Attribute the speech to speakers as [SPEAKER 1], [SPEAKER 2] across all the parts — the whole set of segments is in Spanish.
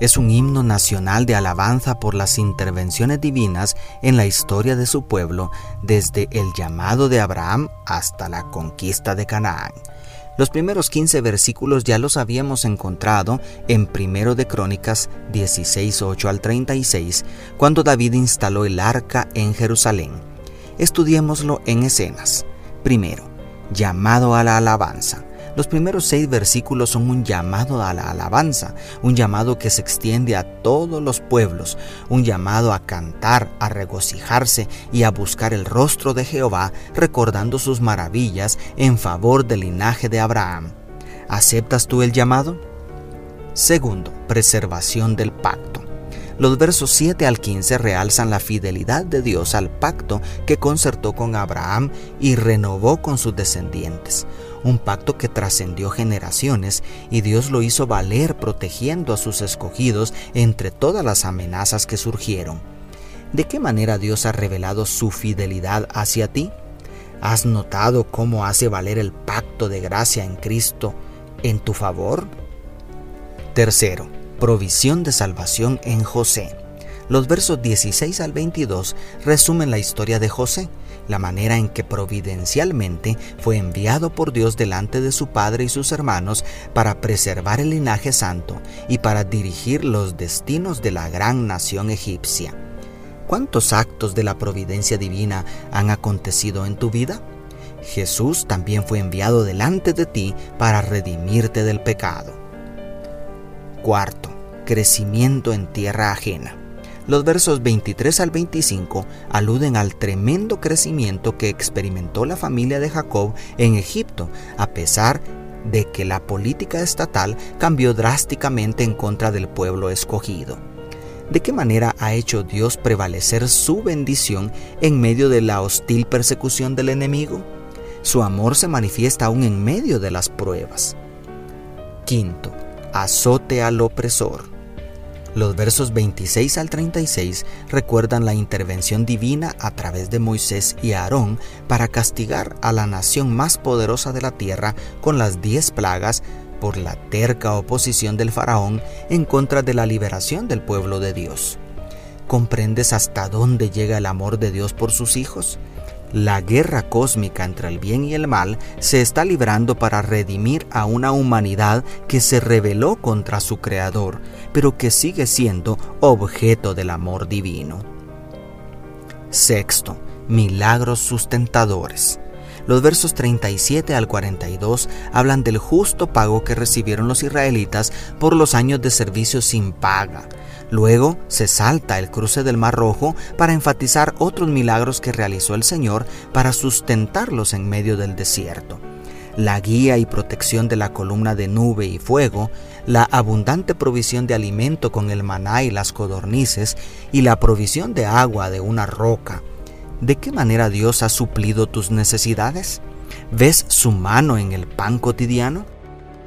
[SPEAKER 1] es un himno nacional de alabanza por las intervenciones divinas en la historia de su pueblo, desde el llamado de Abraham hasta la conquista de Canaán. Los primeros 15 versículos ya los habíamos encontrado en Primero de Crónicas 16, 8 al 36, cuando David instaló el arca en Jerusalén. Estudiémoslo en escenas. Primero, llamado a la alabanza. Los primeros seis versículos son un llamado a la alabanza, un llamado que se extiende a todos los pueblos, un llamado a cantar, a regocijarse y a buscar el rostro de Jehová, recordando sus maravillas en favor del linaje de Abraham. ¿Aceptas tú el llamado? Segundo, preservación del pacto. Los versos 7 al 15 realzan la fidelidad de Dios al pacto que concertó con Abraham y renovó con sus descendientes un pacto que trascendió generaciones y Dios lo hizo valer protegiendo a sus escogidos entre todas las amenazas que surgieron. ¿De qué manera Dios ha revelado su fidelidad hacia ti? ¿Has notado cómo hace valer el pacto de gracia en Cristo en tu favor? Tercero, provisión de salvación en José. Los versos 16 al 22 resumen la historia de José, la manera en que providencialmente fue enviado por Dios delante de su padre y sus hermanos para preservar el linaje santo y para dirigir los destinos de la gran nación egipcia. ¿Cuántos actos de la providencia divina han acontecido en tu vida? Jesús también fue enviado delante de ti para redimirte del pecado. Cuarto, crecimiento en tierra ajena. Los versos 23 al 25 aluden al tremendo crecimiento que experimentó la familia de Jacob en Egipto, a pesar de que la política estatal cambió drásticamente en contra del pueblo escogido. ¿De qué manera ha hecho Dios prevalecer su bendición en medio de la hostil persecución del enemigo? Su amor se manifiesta aún en medio de las pruebas. Quinto, azote al opresor. Los versos 26 al 36 recuerdan la intervención divina a través de Moisés y Aarón para castigar a la nación más poderosa de la tierra con las diez plagas por la terca oposición del faraón en contra de la liberación del pueblo de Dios. ¿Comprendes hasta dónde llega el amor de Dios por sus hijos? La guerra cósmica entre el bien y el mal se está librando para redimir a una humanidad que se rebeló contra su Creador, pero que sigue siendo objeto del amor divino. Sexto, milagros sustentadores. Los versos 37 al 42 hablan del justo pago que recibieron los israelitas por los años de servicio sin paga, Luego se salta el cruce del Mar Rojo para enfatizar otros milagros que realizó el Señor para sustentarlos en medio del desierto. La guía y protección de la columna de nube y fuego, la abundante provisión de alimento con el maná y las codornices y la provisión de agua de una roca. ¿De qué manera Dios ha suplido tus necesidades? ¿Ves su mano en el pan cotidiano?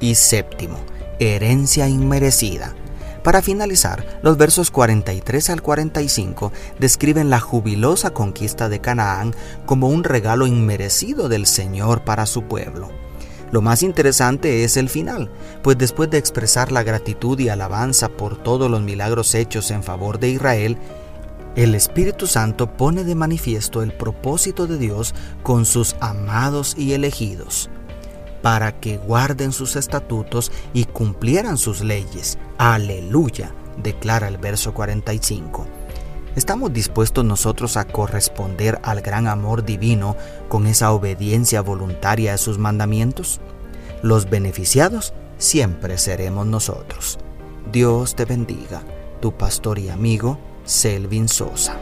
[SPEAKER 1] Y séptimo, herencia inmerecida. Para finalizar, los versos 43 al 45 describen la jubilosa conquista de Canaán como un regalo inmerecido del Señor para su pueblo. Lo más interesante es el final, pues después de expresar la gratitud y alabanza por todos los milagros hechos en favor de Israel, el Espíritu Santo pone de manifiesto el propósito de Dios con sus amados y elegidos para que guarden sus estatutos y cumplieran sus leyes. Aleluya, declara el verso 45. ¿Estamos dispuestos nosotros a corresponder al gran amor divino con esa obediencia voluntaria a sus mandamientos? Los beneficiados siempre seremos nosotros. Dios te bendiga, tu pastor y amigo Selvin Sosa.